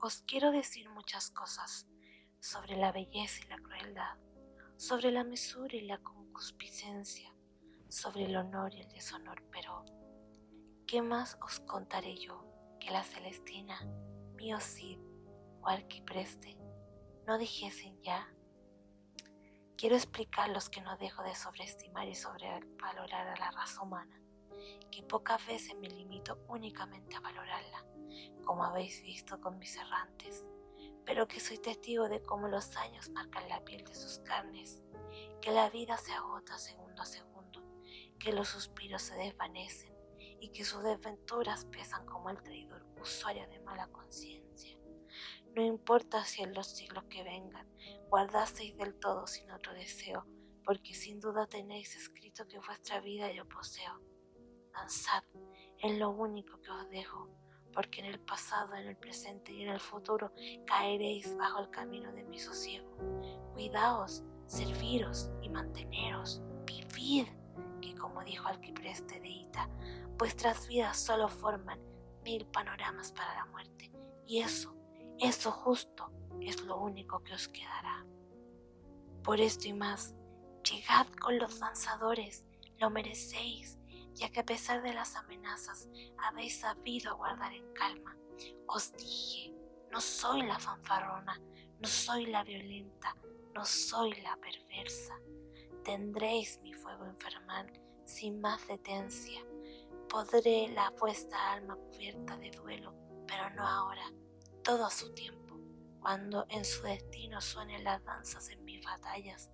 os quiero decir muchas cosas sobre la belleza y la crueldad, sobre la mesura y la concupiscencia, sobre el honor y el deshonor, pero ¿qué más os contaré yo que la Celestina, mío Cid o Arquipreste no dijesen ya? Quiero explicar los que no dejo de sobreestimar y sobrevalorar a la raza humana, que pocas veces me limito únicamente a valorarla, como habéis visto con mis errantes, pero que soy testigo de cómo los años marcan la piel de sus carnes, que la vida se agota segundo a segundo, que los suspiros se desvanecen y que sus desventuras pesan como el traidor usuario de mala conciencia. No importa si en los siglos que vengan guardasteis del todo sin otro deseo, porque sin duda tenéis escrito que vuestra vida yo poseo. Danzad, es lo único que os dejo, porque en el pasado, en el presente y en el futuro caeréis bajo el camino de mi sosiego. Cuidaos, serviros y manteneros, vivid, que como dijo Alquipreste de Ita, vuestras vidas solo forman mil panoramas para la muerte, y eso, eso justo es lo único que os quedará. Por esto y más, llegad con los danzadores, lo merecéis, ya que a pesar de las amenazas habéis sabido aguardar en calma. Os dije, no soy la fanfarrona, no soy la violenta, no soy la perversa. Tendréis mi fuego infernal sin más detencia. Podré la vuestra alma cubierta de duelo, pero no ahora, todo a su tiempo cuando en su destino suenen las danzas en mis batallas.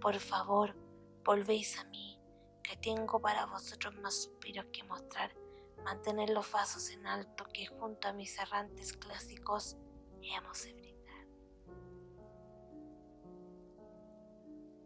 Por favor, volvéis a mí, tengo para vosotros más suspiros que mostrar. Mantener los vasos en alto que junto a mis errantes clásicos hemos